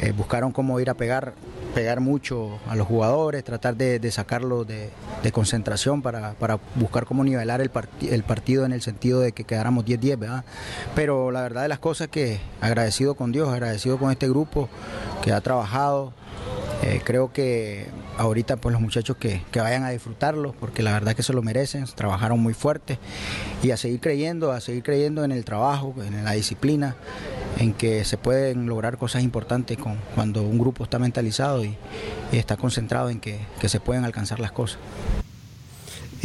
eh, buscaron cómo ir a pegar pegar mucho a los jugadores, tratar de, de sacarlos de, concentración para, buscar cómo nivelar el, parti- el partido en el sentido de que quedáramos 10-10, ¿verdad? Pero la verdad de las cosas que agradecido con Dios, agradecido con este grupo que ha trabajado, eh, creo que ahorita pues los muchachos que, que vayan a disfrutarlo, porque la verdad que se lo merecen, trabajaron muy fuerte y a seguir creyendo, a seguir creyendo en el trabajo, en la disciplina, en que se pueden lograr cosas importantes con, cuando un grupo está mentalizado y, y está concentrado en que, que se pueden alcanzar las cosas.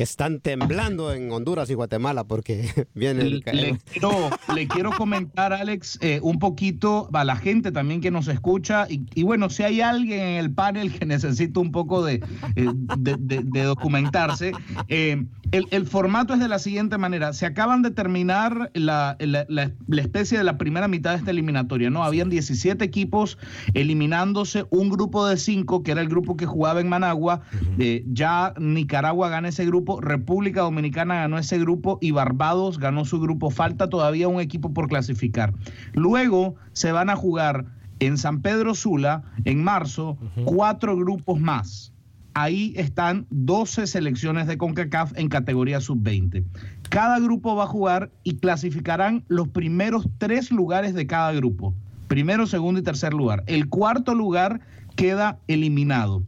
Están temblando en Honduras y Guatemala porque viene el... Le, le quiero, le quiero comentar, Alex, eh, un poquito a la gente también que nos escucha. Y, y bueno, si hay alguien en el panel que necesita un poco de, eh, de, de- de documentarse, eh, el, el formato es de la siguiente manera. Se acaban de terminar la, la- la- la especie de la primera mitad de esta eliminatoria, ¿no? Habían 17 equipos eliminándose un grupo de cinco, que era el grupo que jugaba en Managua. Eh, ya Nicaragua gana ese grupo, República Dominicana ganó ese grupo y Barbados ganó su grupo. Falta todavía un equipo por clasificar. Luego se van a jugar en San Pedro Sula, en marzo, cuatro grupos más. Ahí están 12 selecciones de CONCACAF en categoría sub-20. Cada grupo va a jugar y clasificarán los primeros tres lugares de cada grupo. Primero, segundo y tercer lugar. El cuarto lugar queda eliminado.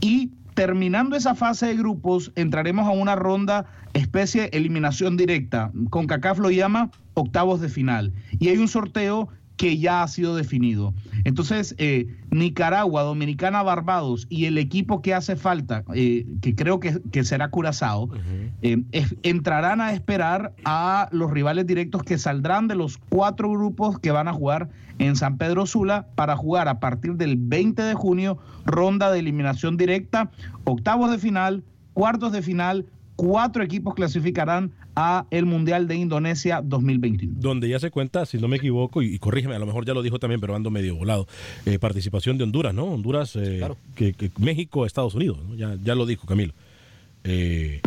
Y terminando esa fase de grupos, entraremos a una ronda especie eliminación directa. CONCACAF lo llama octavos de final. Y hay un sorteo que ya ha sido definido. Entonces, eh, Nicaragua, Dominicana, Barbados y el equipo que hace falta, eh, que creo que, que será Curazao, eh, es- entrarán a esperar a los rivales directos que saldrán de los cuatro grupos que van a jugar en San Pedro Sula para jugar a partir del 20 de junio ronda de eliminación directa, octavos de final, cuartos de final, cuatro equipos clasificarán a el Mundial de Indonesia 2021. Donde ya se cuenta, si no me equivoco, y, y corrígeme, a lo mejor ya lo dijo también, pero ando medio volado. eh, participación de Honduras, ¿no? Honduras, eh, que, que México, Estados Unidos, ¿no? ya, ya lo dijo Camilo. Eh,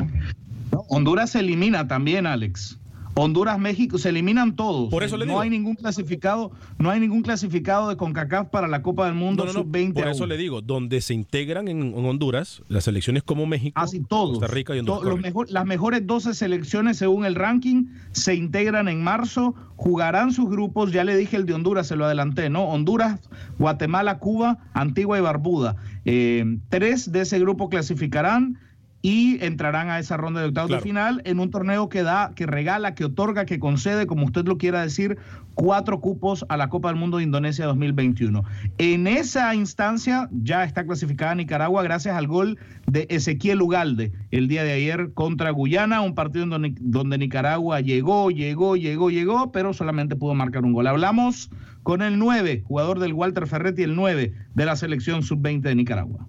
Honduras se elimina también, Alex. Honduras, México, se eliminan todos. Por eso le no digo. hay ningún clasificado, no hay ningún clasificado de CONCACAF para la Copa del Mundo no, no, no, sub-20. por eso le digo, donde se integran en, en Honduras las selecciones como México, todos. Costa Rica y Honduras. To- los correcto. mejor- las mejores 12 selecciones según el ranking se integran en marzo, jugarán sus grupos, ya le dije el de Honduras, se lo adelanté, ¿no? Honduras, Guatemala, Cuba, Antigua y Barbuda. Eh, tres de ese grupo clasificarán y entrarán a esa ronda de octavos de final en un torneo que da, que regala, que otorga, que concede, como usted lo quiera decir, cuatro cupos a la Copa del Mundo de Indonesia 2021. En esa instancia ya está clasificada Nicaragua gracias al gol de Ezequiel Ugalde el día de ayer contra Guyana, un partido en donde, donde Nicaragua llegó, llegó, llegó, llegó, pero solamente pudo marcar un gol. Hablamos con el 9, jugador del Walter Ferretti, el 9 de la selección sub-20 de Nicaragua.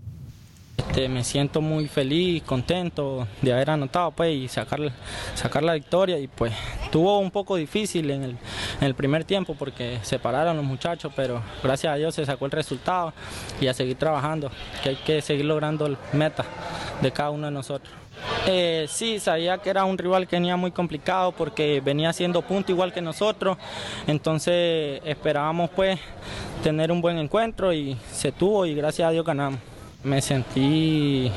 Este, me siento muy feliz, contento de haber anotado pues, y sacar, sacar la victoria. Y pues tuvo un poco difícil en el, primer tiempo porque se pararon los muchachos, pero gracias a Dios se sacó el resultado y a seguir trabajando, que hay que seguir logrando el meta de cada uno de nosotros. Eh, sí, sabía que era un rival que venía muy complicado porque venía haciendo punto igual que nosotros, entonces esperábamos pues tener un buen encuentro y se tuvo y gracias a Dios ganamos. Me sentí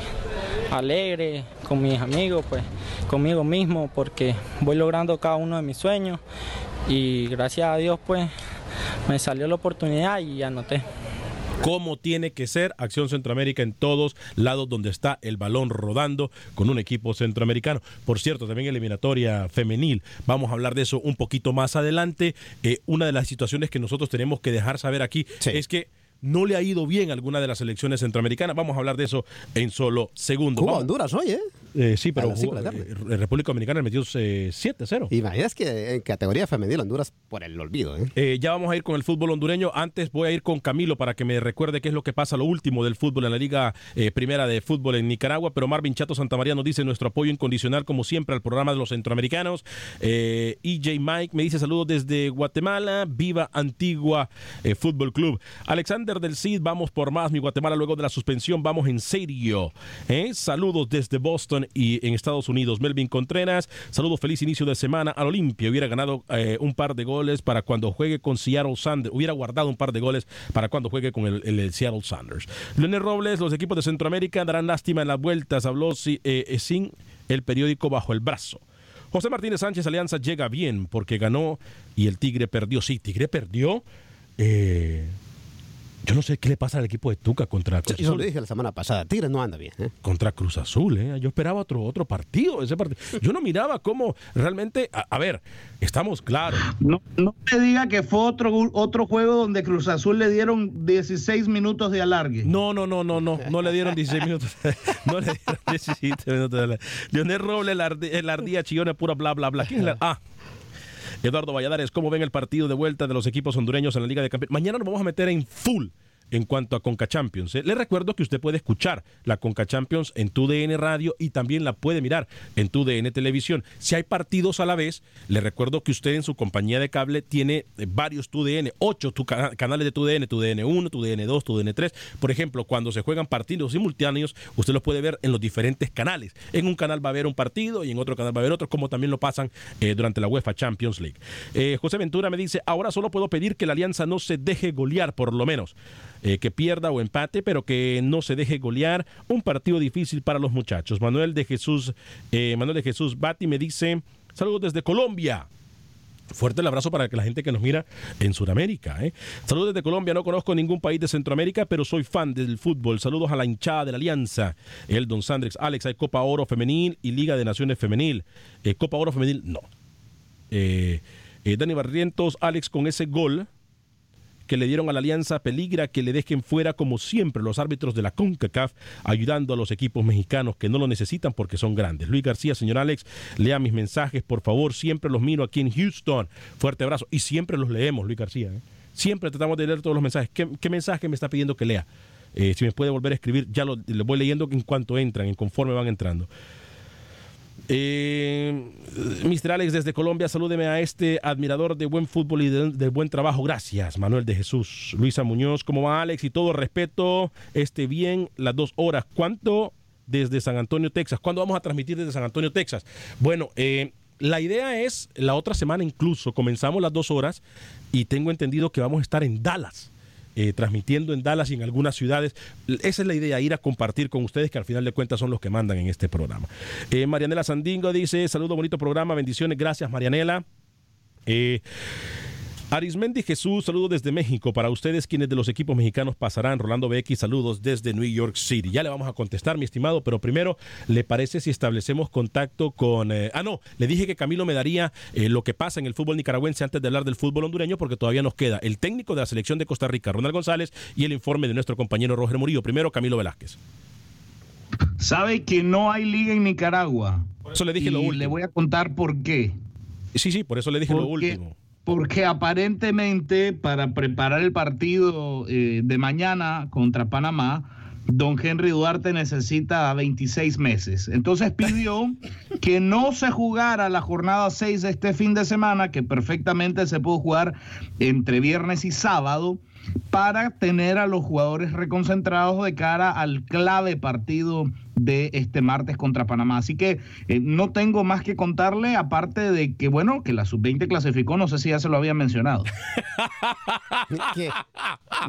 alegre con mis amigos, pues conmigo mismo porque voy logrando cada uno de mis sueños y gracias a Dios pues me salió la oportunidad y anoté cómo tiene que ser Acción Centroamérica en todos lados donde está el balón rodando con un equipo centroamericano. Por cierto, también eliminatoria femenil. Vamos a hablar de eso un poquito más adelante. Eh, una de las situaciones que nosotros tenemos que dejar saber aquí es que no le ha ido bien a alguna de las elecciones centroamericanas. Vamos a hablar de eso en solo segundos. Cuba, Honduras hoy, ¿eh? Eh, sí, pero jugó, eh, República Dominicana metió 7-0. Imaginas que en categoría femenil Honduras por el olvido. ¿eh? ¿eh? ya vamos a ir con el fútbol hondureño. Antes voy a ir con Camilo para que me recuerde qué es lo que pasa lo último del fútbol en la Liga Primera de Fútbol en Nicaragua. Pero Marvin Chato Santamaría nos dice nuestro apoyo incondicional, como siempre, al programa de los centroamericanos. EJ Mike me dice saludos desde Guatemala. Viva Antigua Fútbol Club. Alexander del Cid, vamos por más. Mi Guatemala, luego de la suspensión, vamos en serio. Saludos desde Boston y en Estados Unidos. Melvin Contreras, saludos, feliz inicio de semana al Olimpia. Hubiera ganado eh, un par de goles para cuando juegue con Seattle Sanders. Hubiera guardado un par de goles para cuando juegue con el, Seattle Sanders. Leonel Robles, los equipos de Centroamérica darán lástima en las vueltas. Habló eh, eh, sin el periódico bajo el brazo. José Martínez Sánchez Alianza llega bien porque ganó y el Tigre perdió. Sí, Tigre perdió. Eh, yo no sé qué le pasa al equipo de Tuca contra Cruz Azul. Yo lo dije la semana pasada, Tigres no anda bien. ¿eh? Contra Cruz Azul, ¿eh? Yo esperaba otro, otro partido, ese partido. Yo no miraba cómo realmente, a, ver, estamos claros. No, no me diga que fue otro, otro juego donde Cruz Azul le dieron 16 minutos de alargue. No, no, no, no, no, no le dieron 16 minutos. no le dieron 17 minutos de alargue. Leonel Roble, el, ardía chillona pura bla, bla, bla. ¿Quién es la? Ah. Eduardo Valladares, ¿cómo ven el partido de vuelta de los equipos hondureños en la Liga de Campeones? Mañana nos vamos a meter en full en cuanto a Conca Champions. ¿eh? Le recuerdo que usted puede escuchar la Conca Champions en tu DN Radio y también la puede mirar en tu DN Televisión. Si hay partidos a la vez, le recuerdo que usted en su compañía de cable tiene eh, varios tu DN, ocho tu canales de tu DN, tu DN 1, tu DN 2, tu DN 3. Por ejemplo, cuando se juegan partidos simultáneos, usted los puede ver en los diferentes canales. En un canal va a haber un partido y en otro canal va a haber otro, como también lo pasan eh, durante la UEFA Champions League. José Ventura me dice, ahora solo puedo pedir que la alianza no se deje golear, por lo menos. Eh, que pierda o empate, pero que no se deje golear. Un partido difícil para los muchachos. Manuel de Jesús, eh, Manuel de Jesús Bati me dice, saludos desde Colombia. Fuerte el abrazo para la gente que nos mira en Sudamérica. ¿eh? Saludos desde Colombia. No conozco ningún país de Centroamérica, pero soy fan del fútbol. Saludos a la hinchada de la Alianza. El Don Sandrex. Alex, hay Copa Oro Femenil y Liga de Naciones Femenil. Copa Oro Femenil, no. Dani Barrientos, Alex, con ese gol que le dieron a la Alianza peligra que le dejen fuera como siempre los árbitros de la CONCACAF ayudando a los equipos mexicanos que no lo necesitan porque son grandes. Luis García, señor Alex, lea mis mensajes, por favor, siempre los miro aquí en Houston. Fuerte abrazo y siempre los leemos, Luis García. ¿eh? Siempre tratamos de leer todos los mensajes. ¿Qué, mensaje me está pidiendo que lea? Eh, si me puede volver a escribir, ya lo, lo voy leyendo en cuanto entran, en conforme van entrando. Eh, Mr. Alex desde Colombia, salúdeme a este admirador de buen fútbol y de, buen trabajo. Gracias, Manuel de Jesús. Luisa Muñoz, ¿cómo va Alex? Y todo respeto, este bien, las dos horas. ¿Cuánto desde San Antonio, Texas? ¿Cuándo vamos a transmitir desde San Antonio, Texas? Bueno, eh, la idea es la otra semana incluso, comenzamos las dos horas y tengo entendido que vamos a estar en Dallas. Eh, transmitiendo en Dallas y en algunas ciudades. Esa es la idea, ir a compartir con ustedes, que al final de cuentas son los que mandan en este programa. Eh, Marianela Sandingo dice, saludo, bonito programa, bendiciones, gracias Marianela. Eh, Arismendi Jesús, saludos desde México. Para ustedes, quienes de los equipos mexicanos pasarán. Rolando BX, saludos desde New York City. Ya le vamos a contestar, mi estimado, pero primero, ¿le parece si establecemos contacto con... eh, ah, no, le dije que Camilo me daría eh, lo que pasa en el fútbol nicaragüense antes de hablar del fútbol hondureño, porque todavía nos queda el técnico de la selección de Costa Rica, Ronald González, y el informe de nuestro compañero Roger Murillo. Primero, Camilo Velázquez. Sabe que no hay liga en Nicaragua. Por eso le dije Y lo último. Le voy a contar por qué. Sí, sí, por eso le dije lo último. Porque aparentemente para preparar el partido eh, de mañana contra Panamá, don Henry Duarte necesita 26 meses. Entonces pidió que no se jugara la jornada 6 de este fin de semana, que perfectamente se pudo jugar entre viernes y sábado, para tener a los jugadores reconcentrados de cara al clave partido de este martes contra Panamá. Así que eh, no tengo más que contarle, aparte de que, bueno, que la sub-20 clasificó, no sé si ya se lo había mencionado. ¿Qué?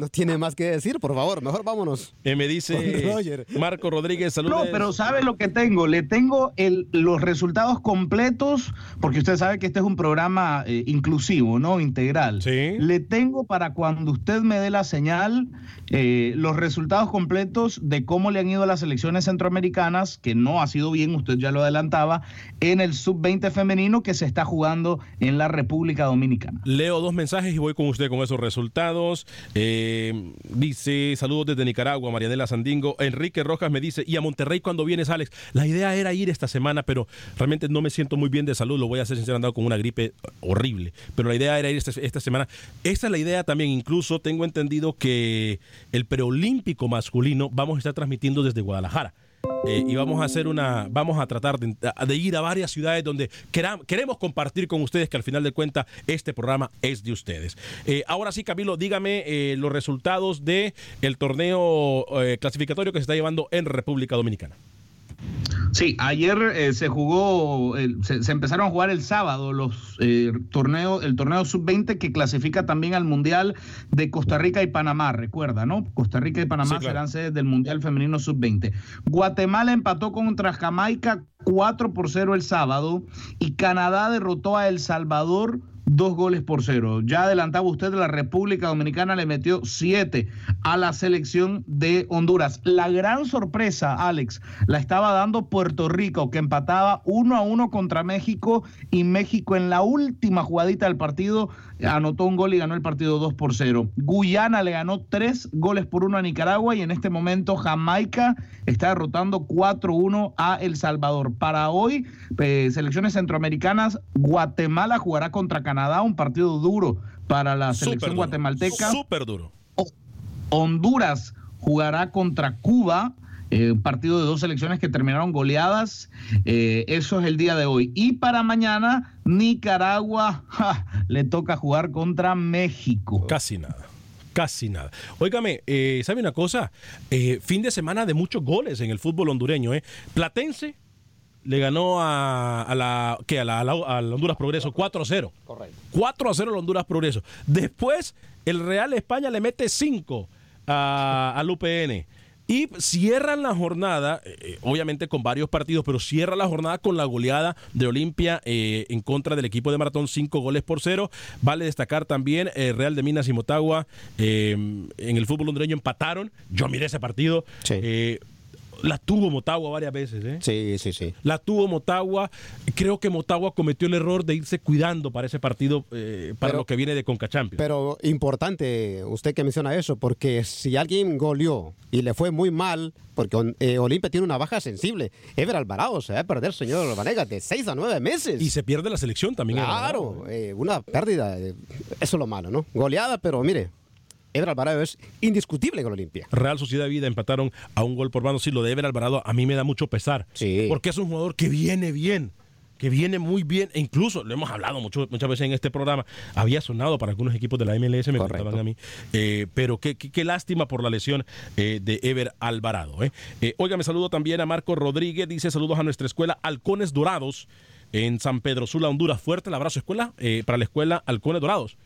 No tiene más que decir, por favor, mejor vámonos. Eh, me dice Roger. Marco Rodríguez, saludos. No, pero ¿sabe lo que tengo? Le tengo el- los resultados completos, porque usted sabe que este es un programa eh, inclusivo, ¿no? Integral. Le tengo para cuando usted me dé la señal eh, los resultados completos de cómo le han ido a las elecciones centroamericanas, que no ha sido bien, usted ya lo adelantaba, en el sub-20 femenino que se está jugando en la República Dominicana. Leo dos mensajes y voy con usted con esos resultados. Eh, dice, saludos desde Nicaragua, Marianela Sandingo. Enrique Rojas me dice, ¿y a Monterrey cuando vienes, Alex? La idea era ir esta semana, pero realmente no me siento muy bien de salud. Lo voy a hacer sincero, andado con una gripe horrible. Pero la idea era ir esta, esta semana. Esta es la idea también. Incluso tengo entendido que el preolímpico masculino vamos a estar transmitiendo desde Guadalajara. Eh, y vamos a hacer una, vamos a tratar de, ir a varias ciudades donde queremos compartir con ustedes que al final de cuentas este programa es de ustedes. Eh, ahora sí, Camilo, dígame eh, los resultados de el torneo clasificatorio que se está llevando en República Dominicana. Sí, ayer eh, se jugó, se, se empezaron a jugar el sábado los eh, torneos, el torneo sub-20 que clasifica también al Mundial de Costa Rica y Panamá, recuerda, ¿no? Costa Rica y Panamá Sí, claro. serán sedes del Mundial Femenino sub-20. Guatemala empató contra Jamaica 4 por 0 el sábado y Canadá derrotó a El Salvador dos goles por cero. Ya adelantaba usted, la República Dominicana le metió siete a la selección de Honduras. La gran sorpresa, Alex, la estaba dando Puerto Rico, que empataba uno a uno contra México y México en la última jugadita del partido anotó un gol y ganó el partido 2 por 0. Guyana le ganó tres goles por uno a Nicaragua y en este momento Jamaica está derrotando 4-1 a El Salvador. Para hoy, eh, selecciones centroamericanas, Guatemala jugará contra Canadá, un partido duro para la selección guatemalteca. Súper duro. Honduras jugará contra Cuba. eh, un partido de dos selecciones que terminaron goleadas. eh, eso es el día de hoy. Y para mañana, Nicaragua ja, le toca jugar contra México. Casi nada. Casi nada. Óigame, eh, ¿sabe una cosa? Fin de semana de muchos goles en el fútbol hondureño. ¿eh? Platense le ganó a, a la, ¿qué? A, la, a la- a la Honduras Progreso 4 a 0. Correcto. 4 a 0 al Honduras Progreso. Después, el Real España le mete 5 a- al UPN. Y cierran la jornada, eh, eh, obviamente con varios partidos, pero cierra la jornada con la goleada de Olimpia eh, en contra del equipo de Maratón, 5 goles por cero. Vale destacar también eh, Real de Minas y Motagua eh, en el fútbol hondureño empataron. Yo miré ese partido. Eh, la tuvo Motagua varias veces, ¿eh? Sí, sí, sí. La tuvo Motagua. Creo que Motagua cometió el error de irse cuidando para ese partido, eh, para Pero- lo que viene de Conca Champions. Pero importante usted que menciona eso, porque si alguien goleó y le fue muy mal, porque eh, Olimpia tiene una baja sensible, Ever Alvarado se va a perder, señor Vanegas, de 6 a 9 meses. Y se pierde la selección también. Claro, eh, una pérdida, eh, eso es lo malo, ¿no? Goleada, pero mire, Ever Alvarado es indiscutible con Olimpia. Real Sociedad Vida empataron a un gol por mano. Sí, lo de Ever Alvarado a mí me da mucho pesar. Porque es un jugador que viene bien. Que viene muy bien, e incluso lo hemos hablado mucho, muchas veces en este programa. Había sonado para algunos equipos de la MLS, me contaban a mí. Eh, pero qué, qué- qué lástima por la lesión eh, de Ever Alvarado. ¿eh? Oiga, me saludo también a Marco Rodríguez. Dice saludos a nuestra escuela Halcones Dorados en San Pedro Sula, Honduras. Fuerte el abrazo, escuela, para la escuela Halcones Dorados.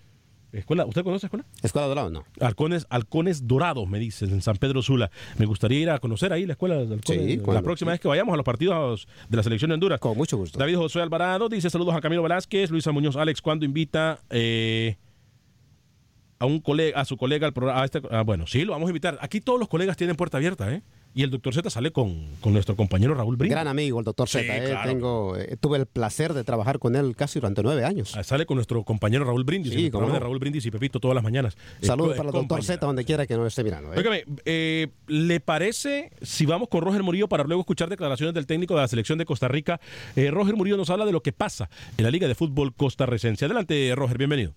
Escuela, ¿Usted conoce la escuela? Escuela Dorado, no. Halcones, halcones Dorados, me dicen, en San Pedro Sula. Me gustaría ir a conocer ahí la escuela de halcones. Sí, la cuando- próxima vez que vayamos a los partidos de la selección de Honduras. Con mucho gusto. David Josué Alvarado dice saludos a Camilo Velázquez, Luisa Muñoz, Alex, ¿cuándo invita? Eh, a un colega, a su colega al programa. Este, ah, bueno, sí, lo vamos a invitar. Aquí todos los colegas tienen puerta abierta, ¿eh? Y el doctor Z sale con, con nuestro compañero Raúl Brindis. Gran amigo, el doctor Z. Sí, eh, claro. Tengo, eh, tuve el placer de trabajar con él casi durante nueve años. Ah, Sale con nuestro compañero Raúl Brindis. Sí, el programa cómo no. de Raúl Brindis y Pepito todas las mañanas. Saludos para el doctor. Z donde quiera que nos esté mirando. eh. Óigame, eh, ¿le parece si vamos con Roger Murillo para luego escuchar declaraciones del técnico de la selección de Costa Rica? Eh, Roger Murillo nos habla de lo que pasa en la Liga de Fútbol costarricense. Adelante, Roger, bienvenido.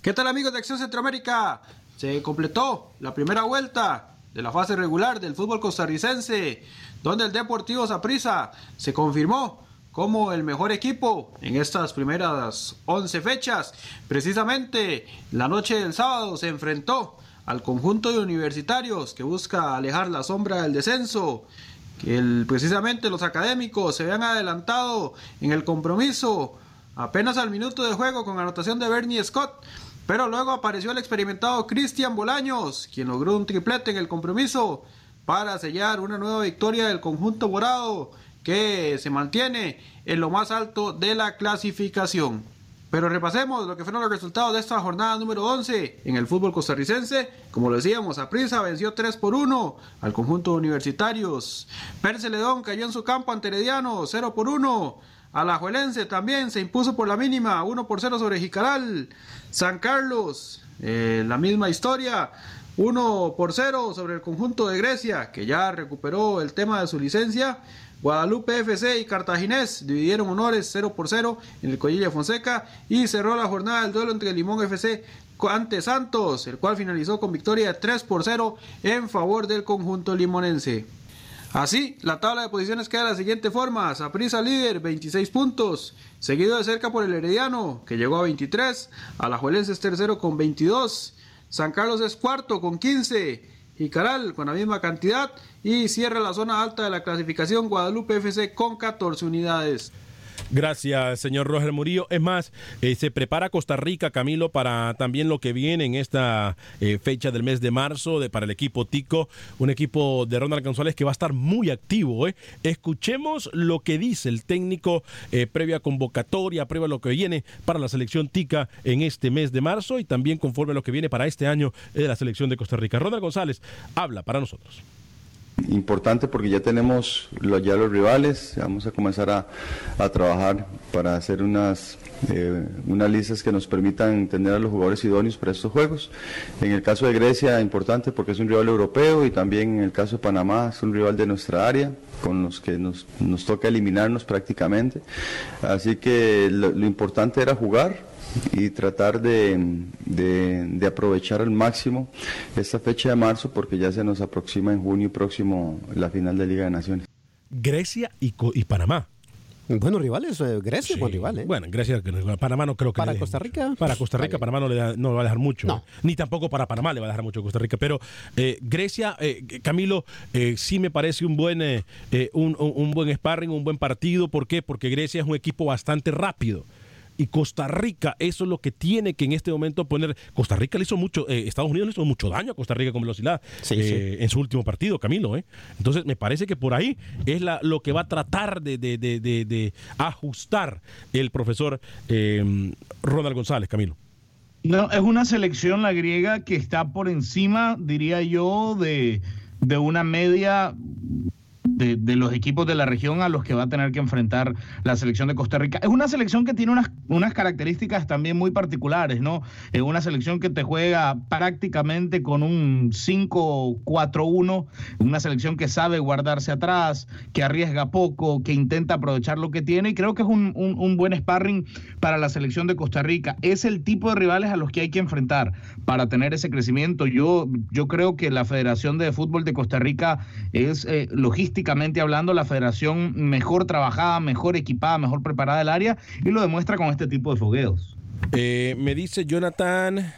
¿Qué tal amigos de Acción Centroamérica? Se completó la primera vuelta de la fase regular del fútbol costarricense, donde el Deportivo Saprissa se confirmó como el mejor equipo en estas primeras 11 fechas. Precisamente la noche del sábado se enfrentó al conjunto de universitarios que busca alejar la sombra del descenso. Que el- precisamente los académicos se habían adelantado en el compromiso apenas al minuto de juego con anotación de Bernie Scott. Pero luego apareció el experimentado Cristian Bolaños, quien logró un triplete en el compromiso para sellar una nueva victoria del conjunto morado que se mantiene en lo más alto de la clasificación. Pero repasemos lo que fueron los resultados de esta jornada número 11 en el fútbol costarricense. Como lo decíamos, Aprisa venció 3 por 1 al conjunto de universitarios. Perce Ledón cayó en su campo ante Herediano 0 por 1. Alajuelense también se impuso por la mínima 1 por 0 sobre Jicaral. San Carlos, eh, la misma historia. 1 por 0 sobre el conjunto de Grecia, que ya recuperó el tema de su licencia. Guadalupe FC y Cartaginés dividieron honores 0 por 0 en el Collilla Fonseca y cerró la jornada del duelo entre Limón FC ante Santos, el cual finalizó con victoria de 3 por 0 en favor del conjunto limonense. Así, la tabla de posiciones queda de la siguiente forma. Saprissa líder, 26 puntos. Seguido de cerca por el Herediano, que llegó a 23. Alajuelense es tercero con 22. San Carlos es cuarto con 15. Jicaral con la misma cantidad. Y cierra la zona alta de la clasificación Guadalupe FC con 14 unidades. Gracias, señor Roger Murillo. Es más, eh, se prepara Costa Rica, Camilo, para también lo que viene en esta eh, fecha del mes de marzo de, para el equipo Tico, un equipo de Ronald González que va a estar muy activo. ¿eh? Escuchemos lo que dice el técnico previa convocatoria, previa lo que viene para la selección Tica en este mes de marzo y también conforme a lo que viene para este año de la selección de Costa Rica. Ronald González habla para nosotros. Importante porque ya tenemos lo- ya los rivales, vamos a comenzar a, a trabajar para hacer unas, eh, unas listas que nos permitan tener a los jugadores idóneos para estos juegos. En el caso de Grecia, importante porque es un rival europeo y también en el caso de Panamá es un rival de nuestra área con los que nos, nos toca eliminarnos prácticamente. Así que lo importante era jugar, y tratar de, de- de aprovechar al máximo esta fecha de marzo porque ya se nos aproxima en junio próximo la final de Liga de Naciones. Grecia y, Co- y Panamá. Buenos rivales, eh, Grecia Sí. buen rival, ¿eh? Bueno, Grecia, Panamá no creo que Para le Costa mucho. Rica, Para Costa Rica, vale. Panamá no le, da- no le va a dejar mucho. No. ¿eh? Ni tampoco para Panamá le va a dejar mucho Costa Rica. Pero eh, Grecia, eh, Camilo, eh, sí me parece un buen, eh, eh, un, un- un buen sparring, un buen partido. ¿Por qué? Porque Grecia es un equipo bastante rápido. Y Costa Rica, eso es lo que tiene que en este momento poner. Costa Rica le hizo mucho, eh, Estados Unidos le hizo mucho daño a Costa Rica con velocidad Sí, eh, en su último partido, Camilo. ¿eh? Entonces, me parece que por ahí es la, lo que va a tratar de, de- de- de- de ajustar el profesor eh, Ronald González, Camilo. No, es una selección la griega que está por encima, diría yo, de, de una media de, los equipos de la región a los que va a tener que enfrentar la selección de Costa Rica. Es una selección que tiene unas, unas características también muy particulares, ¿no? Es una selección que te juega prácticamente con un 5-4-1, una selección que sabe guardarse atrás, que arriesga poco, que intenta aprovechar lo que tiene y creo que es un, un- buen sparring para la selección de Costa Rica. Es el tipo de rivales a los que hay que enfrentar para tener ese crecimiento. Yo, yo creo que la Federación de Fútbol de Costa Rica es, eh, logísticamente hablando, la federación mejor trabajada, mejor equipada, mejor preparada del área y lo demuestra con este tipo de fogueos. Eh, me dice Jonathan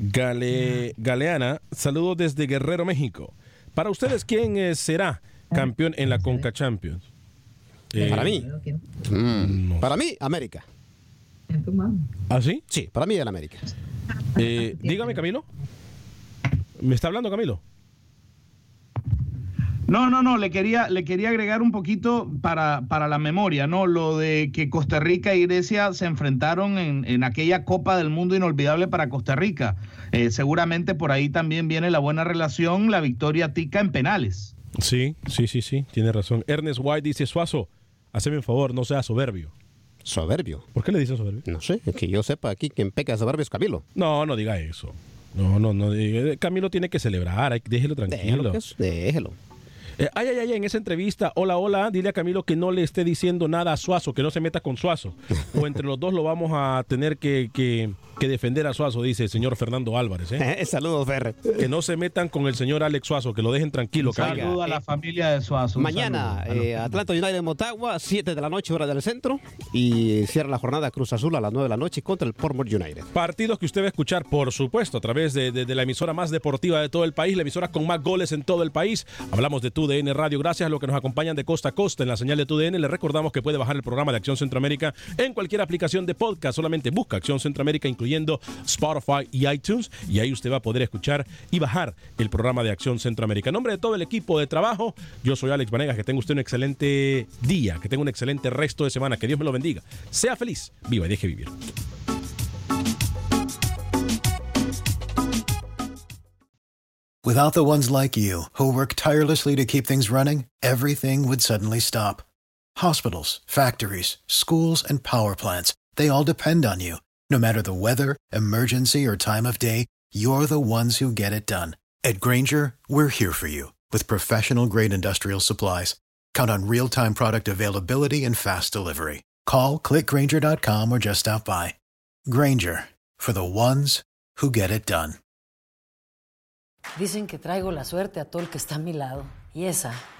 Gale- Galeana, saludos desde Guerrero, México. Para ustedes, ¿quién eh, será campeón en la Conca Champions? Eh, Para mí. Mm, Para mí, América. ¿Ah, sí? Sí, para mí el América. Eh, dígame, Camilo. ¿Me está hablando, Camilo? No, no, no, le quería, le quería agregar un poquito para, para la memoria, ¿no? Lo de que Costa Rica y Grecia se enfrentaron en, en aquella Copa del Mundo inolvidable para Costa Rica. Eh, seguramente por ahí también viene la buena relación, la victoria tica en penales. Sí, sí, sí, sí, tiene razón. Ernest White dice, Suazo, haceme un favor, no sea soberbio. ¿Soberbio? ¿Por qué le dicen soberbio? No sé, es que yo sepa aquí quien peca de soberbio es Camilo. No, no diga eso. No, no, no. diga- Camilo tiene que celebrar, hay- déjelo tranquilo. Déjelo, que es- déjelo. Eh, ay, ay, ay, en esa entrevista, hola, hola, dile a Camilo que no le esté diciendo nada a Suazo, que no se meta con Suazo. o entre los dos lo vamos a tener que, que- que defender a Suazo, dice el señor Fernando Álvarez. ¿eh? Saludos, Ferre. Que no se metan con el señor Alex Suazo, que lo dejen tranquilo. Camilo. Saludo a la familia de Suazo. Mañana, eh, Atlanta United Motagua, 7 de la noche, hora del centro. Y cierra la jornada Cruz Azul a las 9 de la noche contra el Portmore United. Partidos que usted va a escuchar, por supuesto, a través de, de- de la emisora más deportiva de todo el país, la emisora con más goles en todo el país. Hablamos de TUDN Radio. Gracias a los que nos acompañan de costa a costa en la señal de TUDN. Le recordamos que puede bajar el programa de Acción Centroamérica en cualquier aplicación de podcast. Solamente busca Acción Centroamérica, incluyendo Spotify y iTunes. Y ahí usted va a poder escuchar y bajar el programa de Acción Centroamérica. En nombre de todo el equipo de trabajo, yo soy Alex Vanegas. Que tenga usted un excelente día, que tenga un excelente resto de semana. Que Dios me lo bendiga. Sea feliz, viva y deje vivir. Without the ones like you, who work tirelessly to keep things running, everything would suddenly stop. Hospitals, factories, schools, and power plants, they all depend on you. No matter the weather, emergency, or time of day, you're the ones who get it done. At Granger, we're here for you with professional grade industrial supplies. Count on real time product availability and fast delivery. Call clickgranger.com or just stop by. Granger for the ones who get it done. Dicen que traigo la suerte a todo el que está a mi lado. Y esa